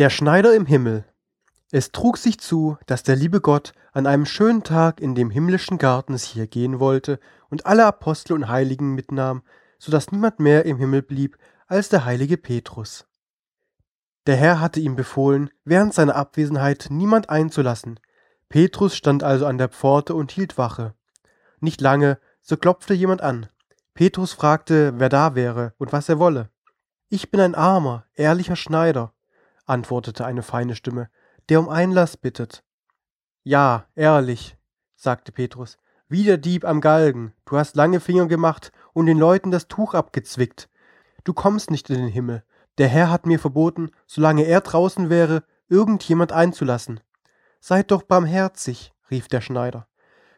Der Schneider im Himmel. Es trug sich zu, dass der liebe Gott an einem schönen Tag in dem himmlischen Garten hier gehen wollte und alle Apostel und Heiligen mitnahm, so dass niemand mehr im Himmel blieb als der heilige Petrus. Der Herr hatte ihm befohlen, während seiner Abwesenheit niemand einzulassen. Petrus stand also an der Pforte und hielt Wache. Nicht lange, so klopfte jemand an. Petrus fragte, wer da wäre und was er wolle. Ich bin ein armer, ehrlicher Schneider, antwortete eine feine Stimme, der um Einlass bittet. Ja, ehrlich, sagte Petrus, wie der Dieb am Galgen, du hast lange Finger gemacht und den Leuten das Tuch abgezwickt. Du kommst nicht in den Himmel. Der Herr hat mir verboten, solange er draußen wäre, irgendjemand einzulassen. Seid doch barmherzig, rief der Schneider.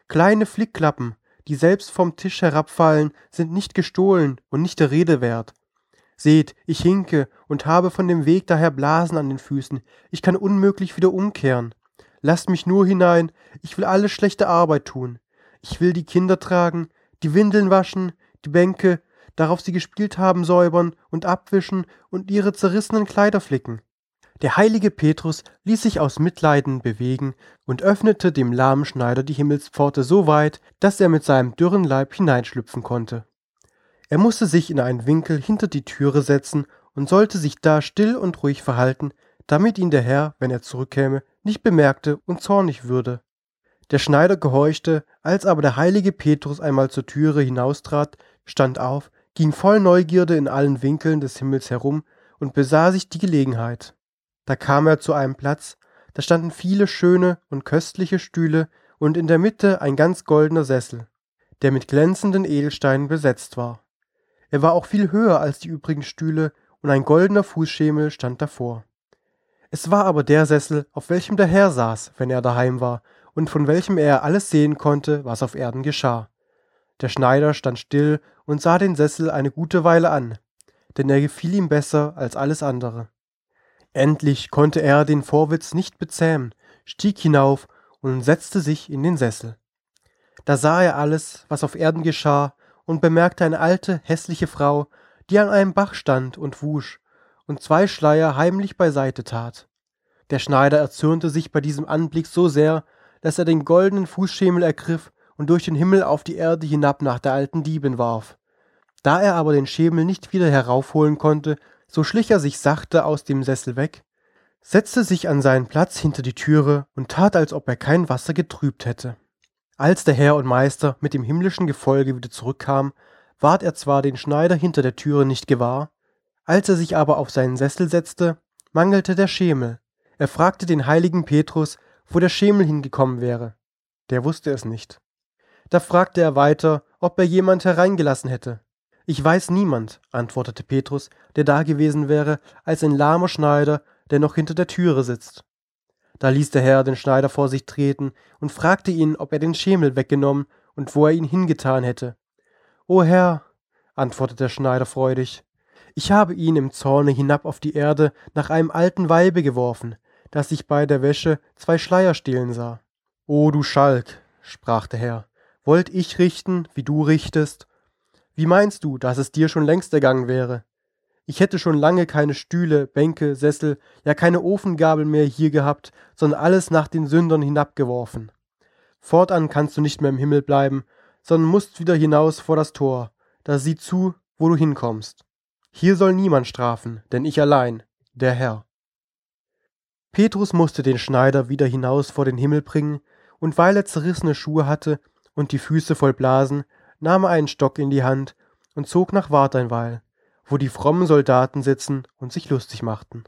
Kleine Flickklappen, die selbst vom Tisch herabfallen, sind nicht gestohlen und nicht der Rede wert. Seht, ich hinke und habe von dem Weg daher Blasen an den Füßen. Ich kann unmöglich wieder umkehren. Lasst mich nur hinein, ich will alle schlechte Arbeit tun. Ich will die Kinder tragen, die Windeln waschen, die Bänke, darauf sie gespielt haben, säubern und abwischen und ihre zerrissenen Kleider flicken. Der heilige Petrus ließ sich aus Mitleiden bewegen und öffnete dem lahmen Schneider die Himmelspforte so weit, dass er mit seinem dürren Leib hineinschlüpfen konnte. Er musste sich in einen Winkel hinter die Türe setzen und sollte sich da still und ruhig verhalten, damit ihn der Herr, wenn er zurückkäme, nicht bemerkte und zornig würde. Der Schneider gehorchte, als aber der heilige Petrus einmal zur Türe hinaustrat, stand auf, ging voll Neugierde in allen Winkeln des Himmels herum und besah sich die Gelegenheit. Da kam er zu einem Platz, da standen viele schöne und köstliche Stühle und in der Mitte ein ganz goldener Sessel, der mit glänzenden Edelsteinen besetzt war. Er war auch viel höher als die übrigen Stühle, und ein goldener Fußschemel stand davor. Es war aber der Sessel, auf welchem der Herr saß, wenn er daheim war, und von welchem er alles sehen konnte, was auf Erden geschah. Der Schneider stand still und sah den Sessel eine gute Weile an, denn er gefiel ihm besser als alles andere. Endlich konnte er den Vorwitz nicht bezähmen, stieg hinauf und setzte sich in den Sessel. Da sah er alles, was auf Erden geschah, und bemerkte eine alte, hässliche Frau, die an einem Bach stand und wusch und zwei Schleier heimlich beiseite tat. Der Schneider erzürnte sich bei diesem Anblick so sehr, dass er den goldenen Fußschemel ergriff und durch den Himmel auf die Erde hinab nach der alten Diebin warf. Da er aber den Schemel nicht wieder heraufholen konnte, so schlich er sich sachte aus dem Sessel weg, setzte sich an seinen Platz hinter die Türe und tat, als ob er kein Wasser getrübt hätte. Als der Herr und Meister mit dem himmlischen Gefolge wieder zurückkam, ward er zwar den Schneider hinter der Türe nicht gewahr, als er sich aber auf seinen Sessel setzte, mangelte der Schemel. Er fragte den heiligen Petrus, wo der Schemel hingekommen wäre. Der wusste es nicht. Da fragte er weiter, ob er jemand hereingelassen hätte. Ich weiß niemand, antwortete Petrus, der da gewesen wäre, als ein lahmer Schneider, der noch hinter der Türe sitzt. Da ließ der Herr den Schneider vor sich treten und fragte ihn, ob er den Schemel weggenommen und wo er ihn hingetan hätte. O Herr, antwortete der Schneider freudig, ich habe ihn im Zorne hinab auf die Erde nach einem alten Weibe geworfen, das ich bei der Wäsche zwei Schleier stehlen sah. O du Schalk, sprach der Herr, wollt ich richten, wie du richtest? Wie meinst du, dass es dir schon längst ergangen wäre? Ich hätte schon lange keine Stühle, Bänke, Sessel, ja keine Ofengabel mehr hier gehabt, sondern alles nach den Sündern hinabgeworfen. Fortan kannst du nicht mehr im Himmel bleiben, sondern musst wieder hinaus vor das Tor, da sieh zu, wo du hinkommst. Hier soll niemand strafen, denn ich allein, der Herr. Petrus musste den Schneider wieder hinaus vor den Himmel bringen, und weil er zerrissene Schuhe hatte und die Füße voll Blasen, nahm er einen Stock in die Hand und zog nach Warteinweil wo die frommen Soldaten sitzen und sich lustig machten.